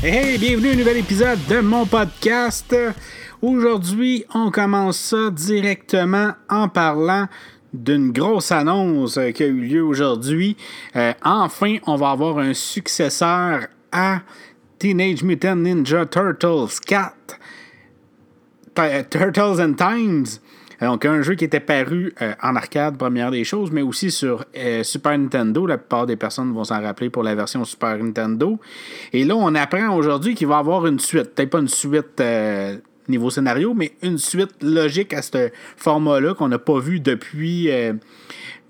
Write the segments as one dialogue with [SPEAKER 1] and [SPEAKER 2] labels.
[SPEAKER 1] Hey, bienvenue à un nouvel épisode de mon podcast. Aujourd'hui, on commence ça directement en parlant d'une grosse annonce qui a eu lieu aujourd'hui. Euh, enfin, on va avoir un successeur à Teenage Mutant Ninja Turtles 4. Turtles and Times. Donc, un jeu qui était paru euh, en arcade, première des choses, mais aussi sur euh, Super Nintendo. La plupart des personnes vont s'en rappeler pour la version Super Nintendo. Et là, on apprend aujourd'hui qu'il va y avoir une suite. Peut-être pas une suite euh, niveau scénario, mais une suite logique à ce format-là qu'on n'a pas vu depuis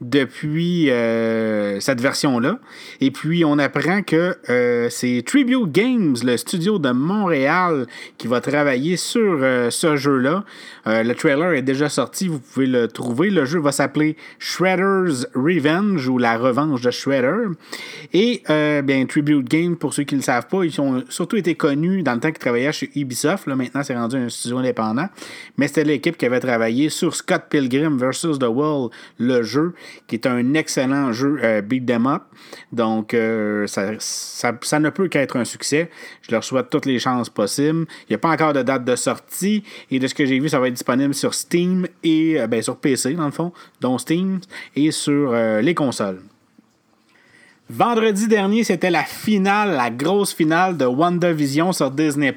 [SPEAKER 1] depuis euh, cette version-là. Et puis, on apprend que euh, c'est Tribute Games, le studio de Montréal, qui va travailler sur euh, ce jeu-là. le trailer est déjà sorti, vous pouvez le trouver. Le jeu va s'appeler Shredder's Revenge ou La Revanche de Shredder. Et bien, Tribute Games, pour ceux qui ne le savent pas, ils ont surtout été connus dans le temps qu'ils travaillaient chez Ubisoft. Là, maintenant, c'est rendu un studio indépendant. Mais c'était l'équipe qui avait travaillé sur Scott Pilgrim vs. The World, le jeu qui est un excellent jeu euh, beat them up. Donc, euh, ça, ça, ne peut qu'être un succès. Je leur souhaite toutes les chances possibles. Il n'y a pas encore de date de sortie. Et de ce que j'ai vu, ça va être disponible sur Steam et euh, ben, sur PC, dans le fond, dont Steam, et sur les consoles. Vendredi dernier, c'était la finale, la grosse finale de WandaVision sur Disney+.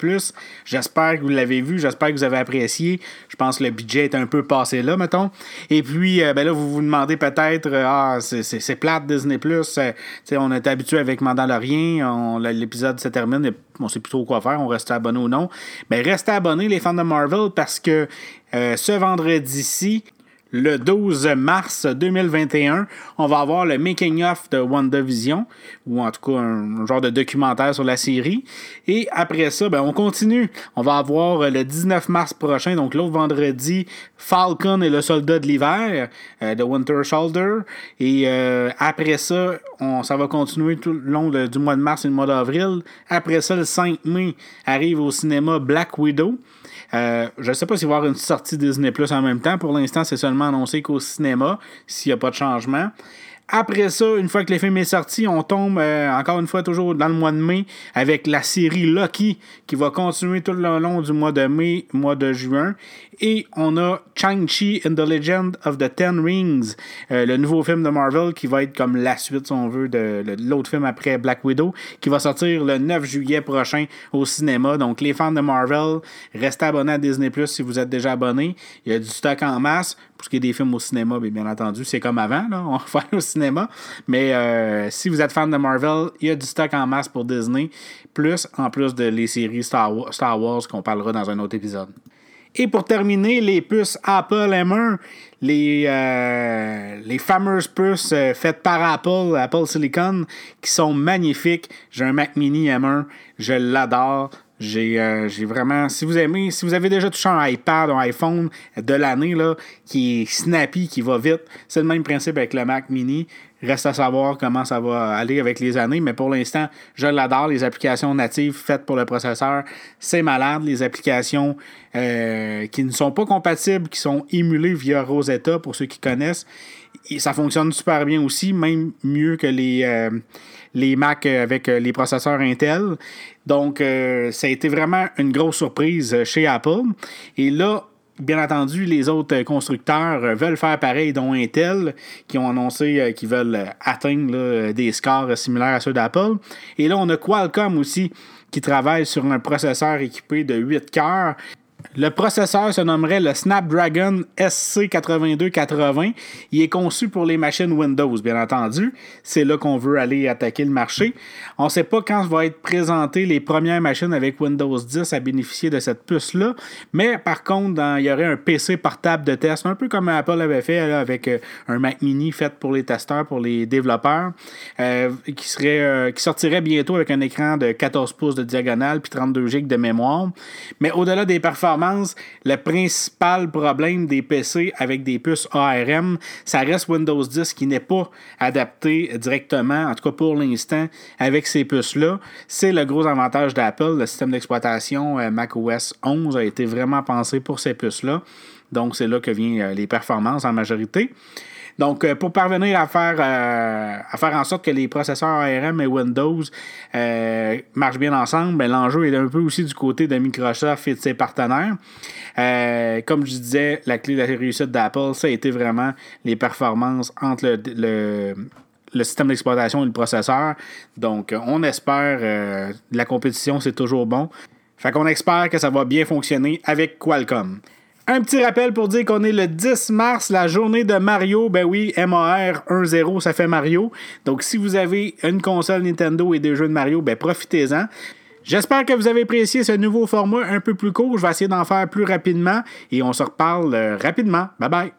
[SPEAKER 1] J'espère que vous l'avez vu, j'espère que vous avez apprécié. Je pense que le budget est un peu passé là, mettons. Et puis, euh, ben là, vous vous demandez peut-être, euh, ah, c'est plate Disney+. Euh, on est habitué avec Mandalorian, l'épisode se termine et on sait plus trop quoi faire, on reste abonné ou non. Mais restez abonnés, les fans de Marvel, parce que ce vendredi-ci, le 12 mars 2021, on va avoir le making-of de WandaVision, ou en tout cas un, genre de documentaire sur la série. Et après ça, ben, on continue. On va avoir le 19 mars prochain, donc l'autre vendredi, Falcon et le soldat de l'hiver euh, de Winter Shoulder. Et euh, après ça, ça va continuer tout le long du mois de mars et du mois d'avril. Après ça, le 5 mai, arrive au cinéma Black Widow. Euh, je ne sais pas s'il va y avoir une sortie Disney Plus en même temps. Pour l'instant, c'est seulement annoncé qu'au cinéma, s'il n'y a pas de changement. Après ça, une fois que le film est sorti, on tombe euh, encore une fois toujours dans le mois de mai avec la série Lucky qui va continuer tout le long du mois de mai, mois de juin. Et on a Chang-Chi and the Legend of the Ten Rings, euh, le nouveau film de Marvel qui va être comme la suite, si on veut, de, l'autre film après Black Widow, qui va sortir le 9 juillet prochain au cinéma. Donc les fans de Marvel, restez abonnés à Disney Plus si vous êtes déjà abonnés. Il y a du stock en masse. Pour ce qui est des films au cinéma, bien, entendu, c'est comme avant, là, on va faire au cinéma. Mais euh, si vous êtes fan de Marvel, il y a du stock en masse pour Disney, plus en plus de les séries Star Wars, qu'on parlera dans un autre épisode. Et pour terminer, les puces Apple M1, les, euh, les fameuses puces euh, faites par Apple, Apple Silicon, qui sont magnifiques. J'ai un Mac Mini M1, je l'adore. Euh, j'ai vraiment. Si vous aimez, si vous avez déjà touché un iPad un iPhone de l'année qui est snappy, qui va vite, c'est le même principe avec le Mac Mini. Reste à savoir comment ça va aller avec les années, mais pour l'instant, je l'adore. Les applications natives faites pour le processeur, c'est malade. Les applications euh, qui ne sont pas compatibles, qui sont émulées via Rosetta, pour ceux qui connaissent, ça fonctionne super bien aussi, même mieux que les. Euh, les Mac avec euh, les processeurs Intel. Donc, euh, ça a été vraiment une grosse surprise chez Apple. Et là, bien entendu, les autres constructeurs veulent faire pareil, dont Intel, qui ont annoncé qu'ils veulent atteindre des scores similaires à ceux d'Apple. Et là, on a Qualcomm aussi, qui travaille sur un processeur équipé de 8 cœurs le processeur se nommerait le Snapdragon SC8280. Il est conçu pour les machines Windows, bien entendu. C'est là qu'on veut aller attaquer le marché. On ne sait pas quand vont être présentées les premières machines avec Windows 10 à bénéficier de cette puce-là. Mais par contre, il y aurait un PC portable de test, un peu comme Apple avait fait avec euh, un Mac mini fait pour les testeurs, pour les développeurs, euh, euh, qui sortirait bientôt avec un écran de 14 pouces de diagonale puis 32 GB de mémoire. Mais au-delà des performances, le principal problème des PC avec des puces ARM, ça reste Windows 10 qui n'est pas adapté directement, en tout cas pour l'instant, avec ces puces-là. C'est le gros avantage d'Apple. Le système d'exploitation euh, macOS 11 a été vraiment pensé pour ces puces-là. Donc, c'est là que viennent euh, les performances en majorité. Donc, euh, pour parvenir à faire, euh, à faire en sorte que les processeurs ARM et Windows euh, marchent bien ensemble, ben, l'enjeu est un peu aussi du côté de Microsoft et de ses partenaires. comme je disais, la clé de la réussite d'Apple, ça a été vraiment les performances entre le, le système d'exploitation et le processeur. Donc, on espère, la compétition, c'est toujours bon. Fait qu'on espère que ça va bien fonctionner avec Qualcomm. Un petit rappel pour dire qu'on est le 10 mars, la journée de Mario. Ben oui, MAR 1-0, ça fait Mario. Donc si vous avez une console Nintendo et des jeux de Mario, ben profitez-en. J'espère que vous avez apprécié ce nouveau format un peu plus court. Je vais essayer d'en faire plus rapidement et on se reparle euh, rapidement. Bye bye.